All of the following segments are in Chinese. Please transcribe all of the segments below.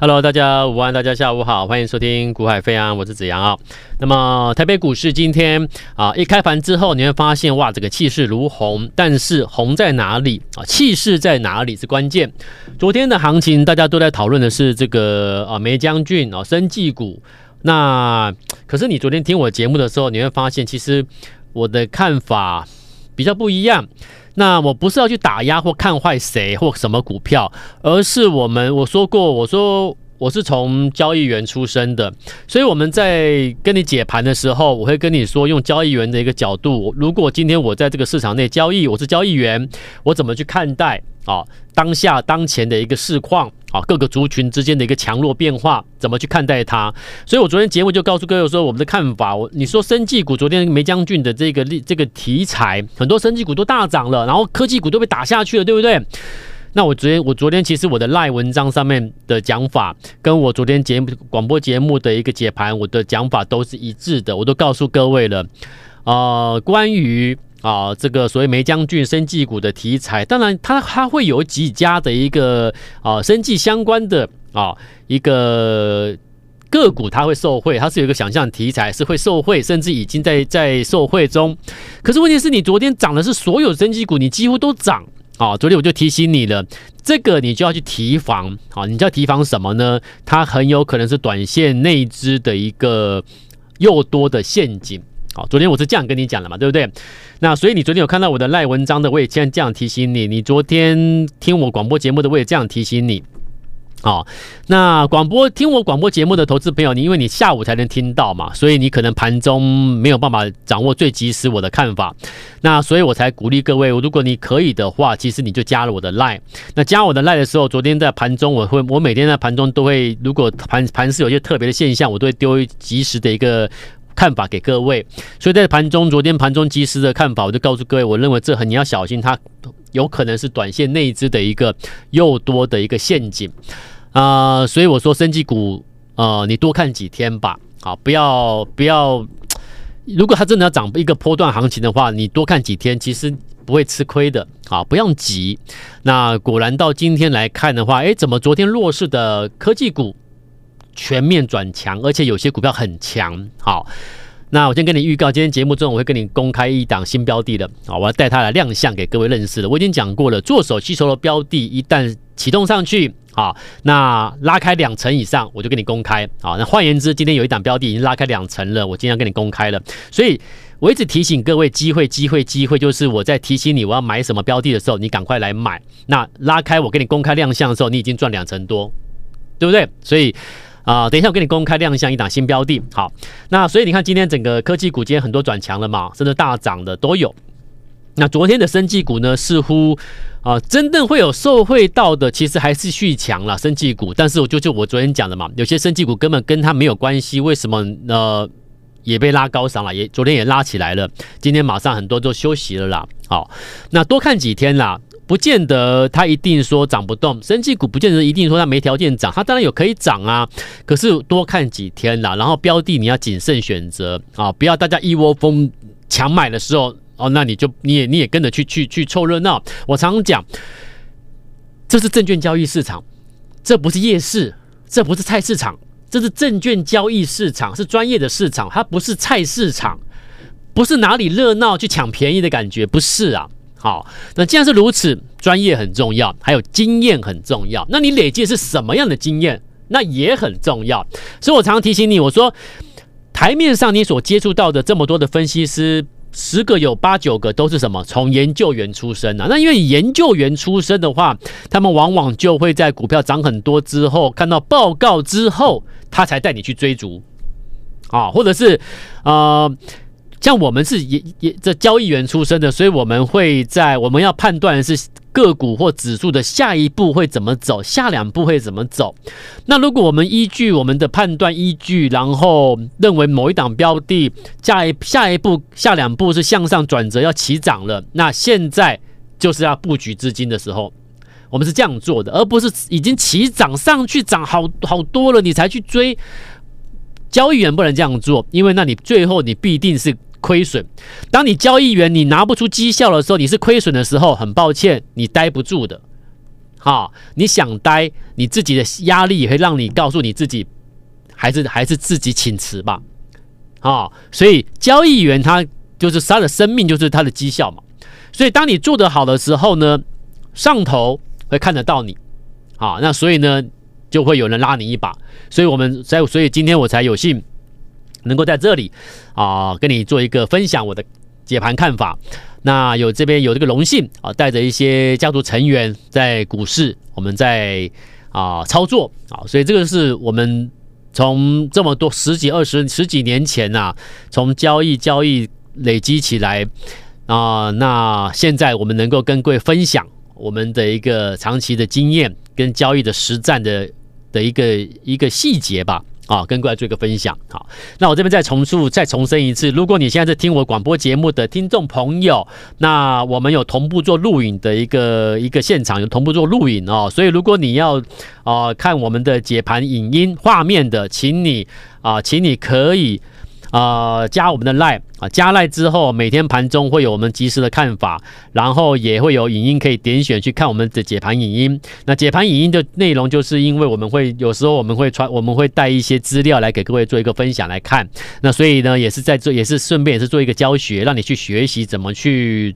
Hello，大家午安，大家下午好，欢迎收听股海飞扬，我是子阳啊。那么台北股市今天啊一开盘之后，你会发现哇，这个气势如虹，但是红在哪里啊？气势在哪里是关键。昨天的行情大家都在讨论的是这个啊梅将军啊生技股。那可是你昨天听我节目的时候，你会发现其实我的看法比较不一样。那我不是要去打压或看坏谁或什么股票，而是我们我说过，我说我是从交易员出身的，所以我们在跟你解盘的时候，我会跟你说，用交易员的一个角度，如果今天我在这个市场内交易，我是交易员，我怎么去看待？啊，当下当前的一个市况啊，各个族群之间的一个强弱变化，怎么去看待它？所以我昨天节目就告诉各位说，我们的看法。我你说生技股昨天梅将军的这个这个题材，很多生技股都大涨了，然后科技股都被打下去了，对不对？那我昨天我昨天其实我的赖文章上面的讲法，跟我昨天节目广播节目的一个解盘，我的讲法都是一致的，我都告诉各位了。呃，关于。啊，这个所谓梅将军生技股的题材，当然它它会有几家的一个啊生技相关的啊一个个股，它会受惠，它是有一个想象题材是会受惠，甚至已经在在受惠中。可是问题是你昨天涨的是所有生技股，你几乎都涨啊。昨天我就提醒你了，这个你就要去提防啊。你就要提防什么呢？它很有可能是短线内资的一个又多的陷阱。昨天我是这样跟你讲的嘛，对不对？那所以你昨天有看到我的赖文章的，我也先这样提醒你。你昨天听我广播节目的，我也这样提醒你。好，那广播听我广播节目的投资朋友，你因为你下午才能听到嘛，所以你可能盘中没有办法掌握最及时我的看法。那所以我才鼓励各位，如果你可以的话，其实你就加了我的赖。那加我的赖的时候，昨天在盘中我会，我每天在盘中都会，如果盘盘是有些特别的现象，我都会丢及时的一个。看法给各位，所以在盘中，昨天盘中即时的看法，我就告诉各位，我认为这很你要小心，它有可能是短线内资的一个诱多的一个陷阱啊、所以我说，生技股啊、你多看几天吧，好，不要不要，如果它真的要涨一个波段行情的话，你多看几天，其实不会吃亏的，啊，不用急。那果然到今天来看的话，诶，怎么昨天弱势的科技股？全面转强，而且有些股票很强。好，那我先跟你预告，今天节目中我会跟你公开一档新标的的。好，我要带它来亮相给各位认识的。我已经讲过了，做手吸筹的标的，一旦启动上去，好，那拉开两成以上，我就给你公开。好，那换言之，今天有一档标的已经拉开两成了，我今天要跟你公开了。所以我一直提醒各位，机会，机会，机会，就是我在提醒你我要买什么标的的时候，你赶快来买。那拉开我给你公开亮相的时候，你已经赚两成多，对不对？所以。啊，等一下我给你公开亮相一档新标的，好，那所以你看今天整个科技股今天很多转强了嘛，甚至大涨的都有。那昨天的生技股呢，似乎啊真正会有受惠到的，其实还是续强了生技股。但是我就就我昨天讲的嘛，有些生技股根本跟它没有关系，为什么呢？也被拉高上了，也昨天也拉起来了，今天马上很多都休息了啦。好，那多看几天啦。不见得它一定说涨不动，生技股不见得一定说它没条件涨，它当然有可以涨啊。可是多看几天啦，然后标的你要谨慎选择啊，不要大家一窝蜂抢买的时候哦，那你就你也你也跟着去去去凑热闹。我常常讲，这是证券交易市场，这不是夜市，这不是菜市场，这是证券交易市场，是专业的市场，它不是菜市场，不是哪里热闹去抢便宜的感觉，不是啊。好，那既然是如此，专业很重要，还有经验很重要。那你累积是什么样的经验？那也很重要。所以我常常提醒你，我说台面上你所接触到的这么多的分析师，十个有八九个都是什么？从研究员出身啊。那因为研究员出身的话，他们往往就会在股票涨很多之后，看到报告之后，他才带你去追逐啊，或者是呃。像我们是也也这交易员出身的，所以我们会在我们要判断是个股或指数的下一步会怎么走，下两步会怎么走。那如果我们依据我们的判断依据，然后认为某一档标的下一下一步下两步是向上转折要起涨了，那现在就是要布局资金的时候，我们是这样做的，而不是已经起涨上去涨好好多了你才去追。交易员不能这样做，因为那你最后你必定是。亏损。当你交易员你拿不出绩效的时候，你是亏损的时候，很抱歉，你待不住的。哈，你想待，你自己的压力也会让你告诉你自己，还是还是自己请辞吧，啊，所以交易员他就是他的生命就是他的绩效嘛，所以当你做得好的时候呢，上头会看得到你，啊，那所以呢就会有人拉你一把，所以我们在所以今天我才有幸能够在这里啊跟你做一个分享我的解盘看法。那有这边有这个荣幸啊，带着一些家族成员在股市，我们在啊操作啊，所以这个是我们从这么多十几二十十几年前呐、从交易交易累积起来啊，那现在我们能够跟各位分享我们的一个长期的经验跟交易的实战的的一个一个细节吧。啊，跟过来做一个分享。好，那我这边再重述、再重申一次，如果你现在在听我广播节目的听众朋友，那我们有同步做录影的一个一个现场，有同步做录影哦。所以如果你要啊、看我们的解盘影音画面的，请你啊、请你可以。啊、呃，加我们的 Line 啊，加 Line 之后，每天盘中会有我们及时的看法，然后也会有影音可以点选去看我们的解盘影音。那解盘影音的内容，就是因为我们会有时候我们会传，我们会带一些资料来给各位做一个分享来看。那所以呢，也是在做，也是顺便也是做一个教学，让你去学习怎么去。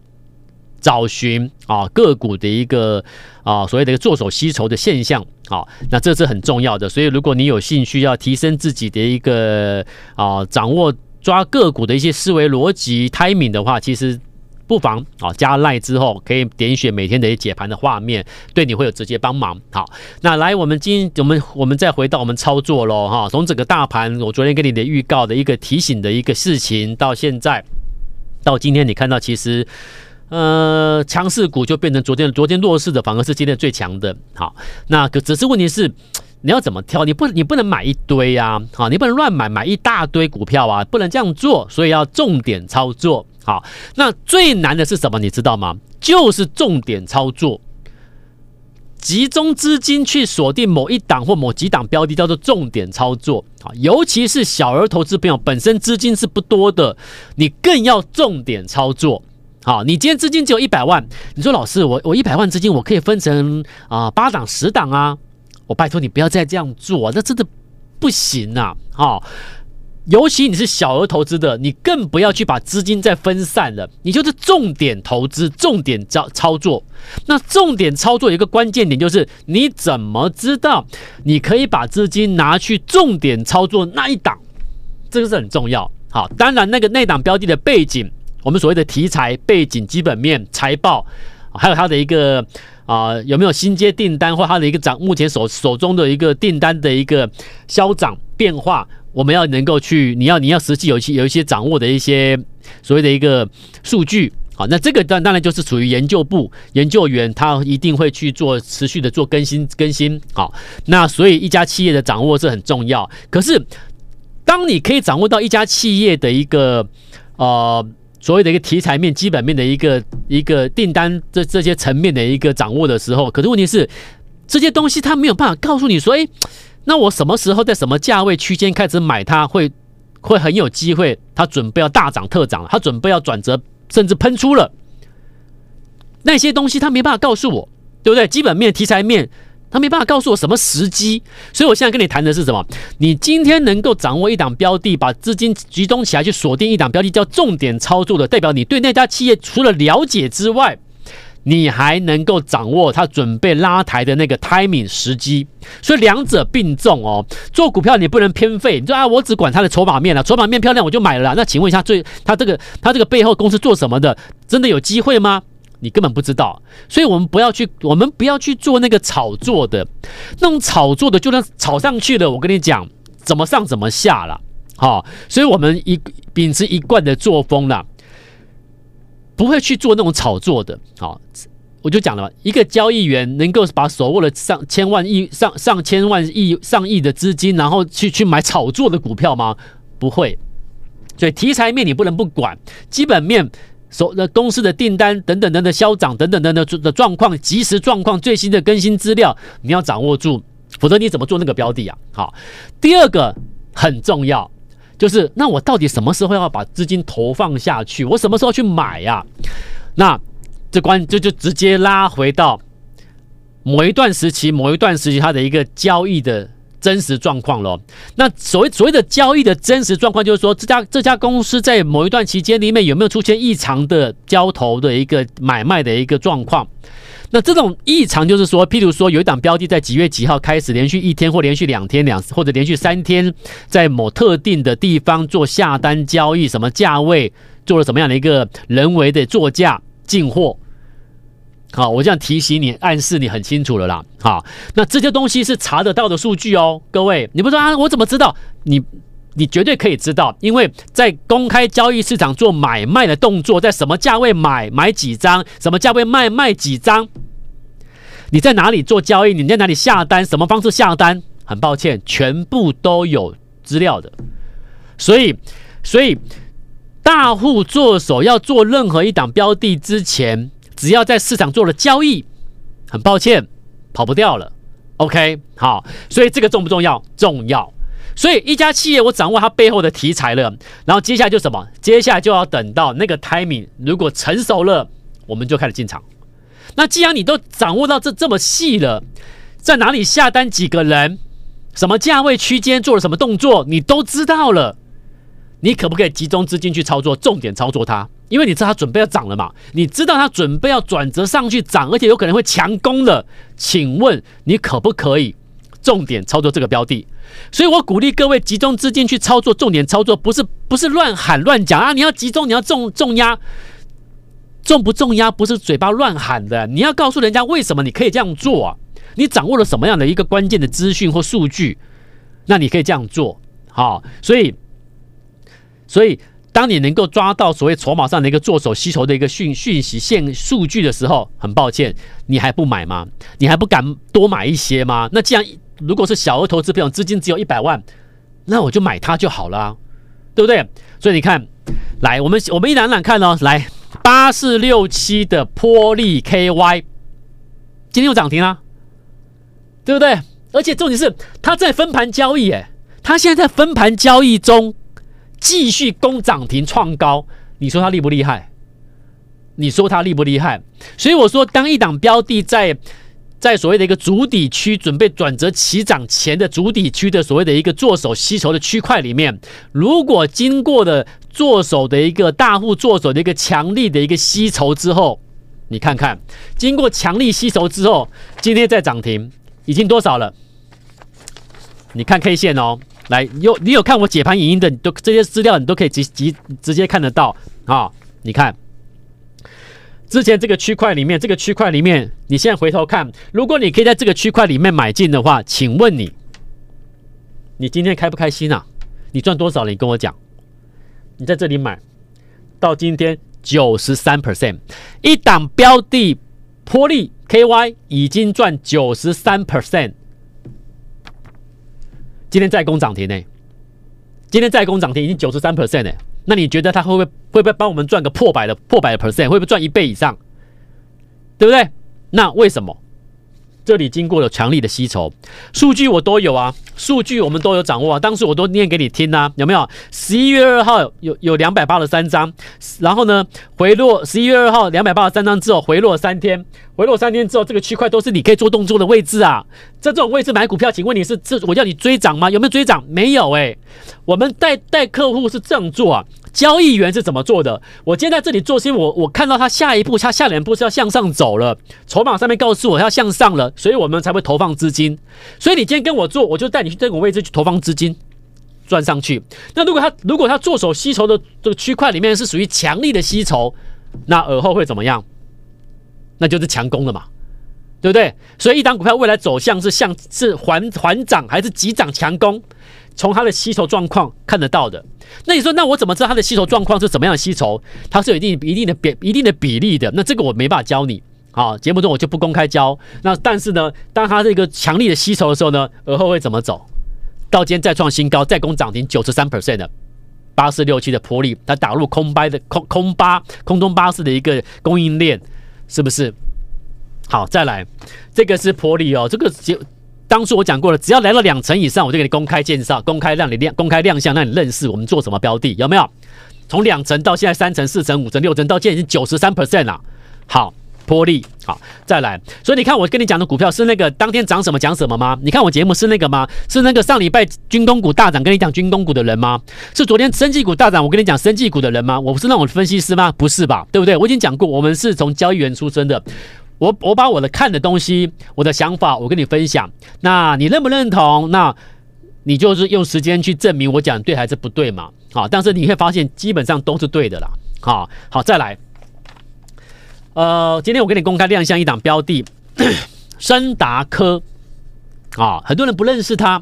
找寻啊个股的一个啊所谓的一个做手吸筹的现象啊，那这是很重要的。所以如果你有兴趣要提升自己的一个啊掌握抓个股的一些思维逻辑 timing 的话，其实不妨啊加赖之后可以点选每天的解盘的画面，对你会有直接帮忙。好，那来我们今我们我们再回到我们操作喽哈，从整个大盘我昨天给你的预告的一个提醒的一个事情到现在到今天，你看到其实。呃，强势股就变成昨天，昨天弱势的反而是今天最强的。好，那可只是问题是，你要怎么挑？你不，你不能买一堆呀，好，你不能乱买，买一大堆股票啊，不能这样做。所以要重点操作。好，那最难的是什么？你知道吗？就是重点操作，集中资金去锁定某一档或某几档标的，叫做重点操作。好，尤其是小额投资朋友本身资金是不多的，你更要重点操作。好，你今天资金只有一百万，你说老师，我我一百万资金我可以分成啊八档十档啊，我拜托你不要再这样做，那真的不行啊！好，尤其你是小额投资的，你更不要去把资金再分散了，你就是重点投资，重点操操作。那重点操作有一个关键点就是，你怎么知道你可以把资金拿去重点操作那一档？这个是很重要。好，当然那个那档标的的背景。我们所谓的题材背景、基本面、财报，还有它的一个啊、有没有新接订单，或它的一个涨，目前手手中的一个订单的一个消涨变化，我们要能够去，你要你要实际有一些有一些掌握的一些所谓的一个数据，好，那这个当当然就是属于研究部研究员，他一定会去做持续的做更新更新，好，那所以一家企业的掌握是很重要。可是，当你可以掌握到一家企业的一个呃。所谓的一个题材面、基本面的一个一个订单这这些层面的一个掌握的时候，可是问题是这些东西它没有办法告诉你说，诶，那我什么时候在什么价位区间开始买它会会很有机会，它准备要大涨特涨，它准备要转折，甚至喷出了那些东西，它没办法告诉我，对不对？基本面、题材面。他没办法告诉我什么时机，所以我现在跟你谈的是什么？你今天能够掌握一档标的，把资金集中起来去锁定一档标的，叫重点操作的，代表你对那家企业除了了解之外，你还能够掌握他准备拉抬的那个 timing 时机。所以两者并重哦。做股票你不能偏废，你说啊，我只管他的筹码面了，筹码面漂亮我就买了。那请问一下，最他这个他这个背后公司做什么的？真的有机会吗？你根本不知道，所以我们不要去，我们不要去做那个炒作的，那种炒作的，就算炒上去了，我跟你讲，怎么上怎么下了，好，所以我们一秉持一贯的作风啦，不会去做那种炒作的，好，我就讲了，一个交易员能够把手握了上千万亿、上上千万亿、上亿的资金，然后去去买炒作的股票吗？不会，所以题材面你不能不管，基本面。所的公司的订单等等等等消长等等等等的状况，即时状况最新的更新资料，你要掌握住，否则你怎么做那个标的啊？好，第二个很重要，就是那我到底什么时候要把资金投放下去？我什么时候去买呀？那这关这就直接拉回到某一段时期、某一段时期它的一个交易的真实状况咯。那所谓所谓的交易的真实状况，就是说这家这家公司在某一段期间里面有没有出现异常的交投的一个买卖的一个状况。那这种异常就是说，譬如说有一档标的在几月几号开始连续一天或连续两天两或者连续三天在某特定的地方做下单交易，什么价位做了什么样的一个人为的作价进货。好，我这样提醒你，暗示你很清楚了啦。好，那这些东西是查得到的数据哦，各位，你不说啊，我怎么知道？你你绝对可以知道，因为在公开交易市场做买卖的动作，在什么价位买买几张，什么价位卖卖几张。你在哪里做交易？你在哪里下单？什么方式下单？很抱歉，全部都有资料的。所以，所以大户做手要做任何一档标的之前，只要在市场做了交易，很抱歉，跑不掉了。OK，好，所以这个重不重要？重要。所以一家企业，我掌握它背后的题材了，然后接下来就什么？接下来就要等到那个 timing 如果成熟了，我们就开始进场。那既然你都掌握到这这么细了，在哪里下单，几个人，什么价位区间做了什么动作，你都知道了，你可不可以集中资金去操作，重点操作它？因为你知道它准备要涨了嘛，你知道它准备要转折上去涨，而且有可能会强攻了，请问你可不可以重点操作这个标的？所以我鼓励各位集中资金去操作，重点操作，不是不是乱喊乱讲啊！你要集中，你要重重压。重不重压不是嘴巴乱喊的，你要告诉人家为什么你可以这样做啊？你掌握了什么样的一个关键的资讯或数据，那你可以这样做。好，所以，所以当你能够抓到所谓筹码上的一个做手吸筹的一个讯讯息线数据的时候，很抱歉，你还不买吗？你还不敢多买一些吗？那既然如果是小额投资朋友资金只有一百万，那我就买它就好了，对不对？所以你看，来，我们我们一览览看哦，来。八四六七的波利 KY，今天又涨停了，对不对？而且重点是它在分盘交易，哎，它现在在分盘交易中继续攻涨停创高，你说它厉不厉害？你说它厉不厉害？所以我说，当一档标的在在所谓的一个主底区准备转折起涨前的主底区的所谓的一个做手吸筹的区块里面，如果经过的做手的一个大户做手的一个强力的一个吸筹之后，你看看，经过强力吸筹之后，今天在涨停已经多少了？你看 K 线哦，来，有你有看我解盘影音的，你都这些资料你都可以直直直接看得到啊、你看。之前这个区块里面，这个区块里面，你现在回头看，如果你可以在这个区块里面买进的话，请问你，你今天开不开心啊？你赚多少了？你跟我讲。你在这里买，到今天九十三 percent，一档标的波利 KY 已经赚九十三 percent，今天再攻涨停呢？今天再攻涨停已经九十三 percent 呢？那你觉得他会不会会不会帮我们赚个破百的破百的 percent？会不会赚一倍以上？对不对？那为什么？这里经过了强力的吸筹，数据我都有啊，数据我们都有掌握啊，当时我都念给你听啊，有没有？十一月二号有有两百八十三张，然后呢回落，十一月二号两百八十三张之后回落三天，回落三天之后这个区块都是你可以做动作的位置啊，在这种位置买股票，请问你是这我叫你追涨吗？有没有追涨？没有哎、欸，我们带带客户是这样做啊。交易员是怎么做的？我今天在这里做，是因为我我看到他下一步，他下两步是要向上走了，筹码上面告诉我要向上了，所以我们才会投放资金。所以你今天跟我做，我就带你去这个位置去投放资金，赚上去。那如果他如果他做手吸筹的这个区块里面是属于强力的吸筹，那而后会怎么样？那就是强攻了嘛，对不对？所以一档股票未来走向是向是缓缓涨还是急涨强攻？从它的吸筹状况看得到的，那你说，那我怎么知道它的吸筹状况是怎么样吸筹？它是有一定一定的比一定的比例的。那这个我没办法教你，好，节目中我就不公开教。那但是呢，当它这个强力的吸筹的时候呢，而后会怎么走？到今天再创新高，再攻涨停九十三 percent 的八四六七的玻璃，它打入空掰的空空巴空中巴士的一个供应链，是不是？好，再来，这个是玻璃哦，这个就。当初我讲过了，只要来到两成以上，我就给你公开介绍、公开让你亮、公开亮相，让你认识我们做什么标的，有没有？从两成到现在三成、四成、五成、六成，到现在已经九十三 percent 了。好，波丽，好，再来。所以你看，我跟你讲的股票是那个当天涨什么讲什么吗？你看我节目是那个吗？是那个上礼拜军工股大涨跟你讲军工股的人吗？是昨天生技股大涨我跟你讲生技股的人吗？我不是那种分析师吗？不是吧？对不对？我已经讲过，我们是从交易员出身的。我我把我的看的东西，我的想法，我跟你分享。那你认不认同？那你就是用时间去证明我讲对还是不对嘛？好，但是你会发现基本上都是对的啦。好，好，再来。呃，今天我给你公开亮相一档标的，森达科啊，很多人不认识它。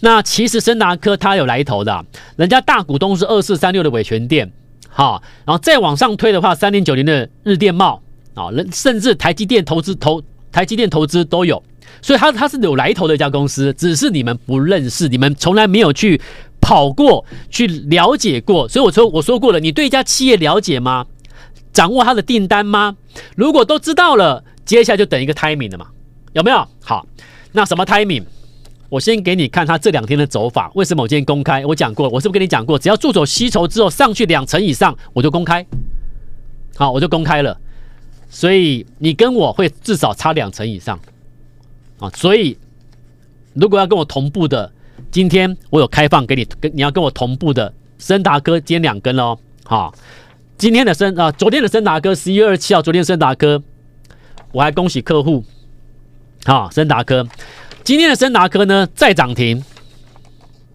那其实森达科它有来头的，人家大股东是二四三六的伟诠电，好，然后再往上推的话，三零九零的日电贸啊，甚至台积电投资投台积电投资都有，所以它它是有来头的一家公司，只是你们不认识，你们从来没有去跑过去了解过。所以我说我说过了，你对一家企业了解吗？掌握他的订单吗？如果都知道了，接下来就等一个 timing 了嘛，有没有？好，那什么 timing？我先给你看他这两天的走法。为什么我今天公开？我讲过，我是不是跟你讲过？只要助手吸筹之后上去两成以上，我就公开。好，我就公开了。所以你跟我会至少差两成以上啊。所以如果要跟我同步的，今天我有开放给你，跟你要跟我同步的，升达哥今天两根哦。好。今天的升啊，昨天的升达科十一月二十七号，昨天升达科，我还恭喜客户，啊，升达科，今天的升达科呢再涨停，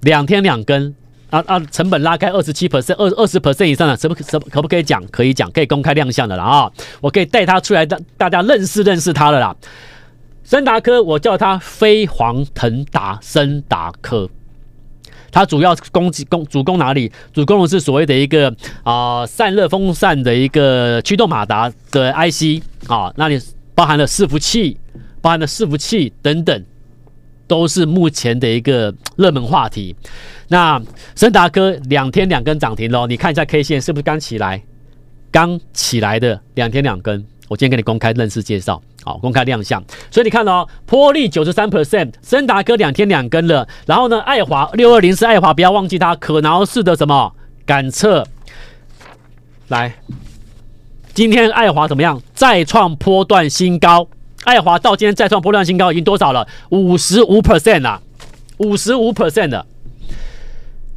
两天两根，啊啊，成本拉开二十七 percent，二二十 percent 以上的，什么什么可不可以讲？可以讲，可以公开亮相的了啊，我可以带他出来，让大家认识认识他了啦。升达科，我叫他飞黄腾达，升达科。它主要攻击攻主攻哪里？主攻的是所谓的一个啊、散热风扇的一个驱动马达的 IC 啊，那里包含了伺服器，包含了伺服器等等，都是目前的一个热门话题。那森达科两天两根涨停喽，你看一下 K 线是不是刚起来？刚起来的两天两根，我今天给你公开认识介绍。好，公开亮相，所以你看哦，波利九十三 percent，升达哥两天两根了，然后呢，爱华六二零是爱华，不要忘记它可挠式的什么感测，来，今天爱华怎么样？再创波段新高，爱华到今天再创波段新高已经多少了？五十五 percent 了，五十五 percent 了。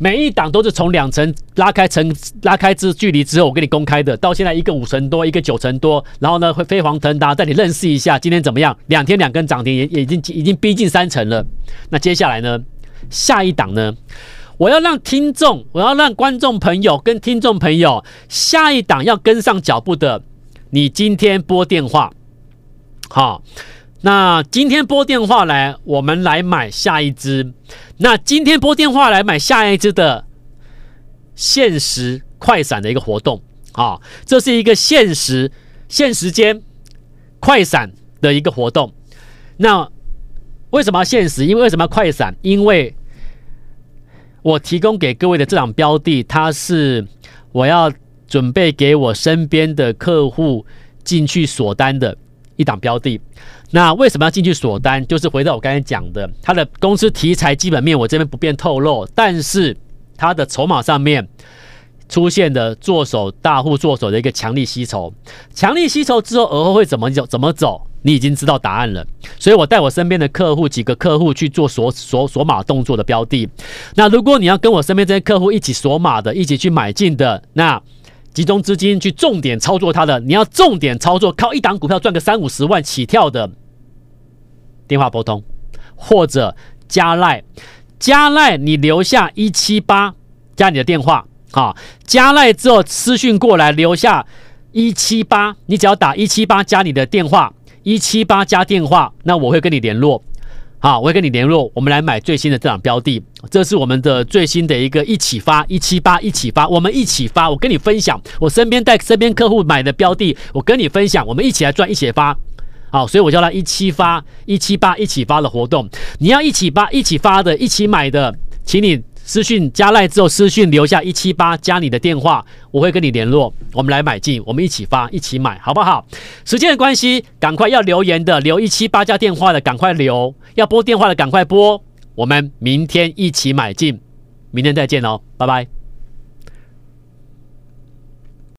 每一档都是从两层拉开成拉开之距离之后，我给你公开的，到现在一个五成多，一个九成多，然后呢会飞黄腾达，带你认识一下今天怎么样？两天两根涨停，也也已经已经逼近三成了。那接下来呢？下一档呢？我要让听众，我要让观众朋友跟听众朋友，下一档要跟上脚步的，你今天拨电话，好。那今天拨电话来，我们来买下一支。那今天拨电话来买下一支的限时快闪的一个活动啊，这是一个限时限时间快闪的一个活动。那为什么要限时？因为为什么要快闪？因为我提供给各位的这档标的，它是我要准备给我身边的客户进去锁单的一档标的。那为什么要进去锁单？就是回到我刚才讲的，它的公司题材基本面我这边不便透露，但是它的筹码上面出现的做手大户做手的一个强力吸筹，强力吸筹之后而后会怎么走？怎么走？你已经知道答案了。所以我带我身边的客户几个客户去做锁锁锁码动作的标的。那如果你要跟我身边这些客户一起锁码的，一起去买进的，那。集中资金去重点操作它的，你要重点操作，靠一档股票赚个三五十万起跳的，电话拨通或者加赖，加赖你留下一七八加你的电话啊，加赖之后私讯过来留下一七八，你只要打一七八加你的电话，一七八加电话，那我会跟你联络。好，我会跟你联络，我们来买最新的这档标的，这是我们的最新的一个一起发一七八一起发，我们一起发，我跟你分享，我身边带身边客户买的标的，我跟你分享，我们一起来赚一起发，好，所以我叫它一七发一七八一起发的活动，你要一起发一起发的，一起买的，请你。私讯加赖之后，私讯留下一七八加你的电话，我会跟你联络，我们来买进，我们一起发，一起买，好不好？时间的关系，赶快要留言的留一七八加电话的赶快留，要拨电话的赶快拨，我们明天一起买进，明天再见哦，拜拜。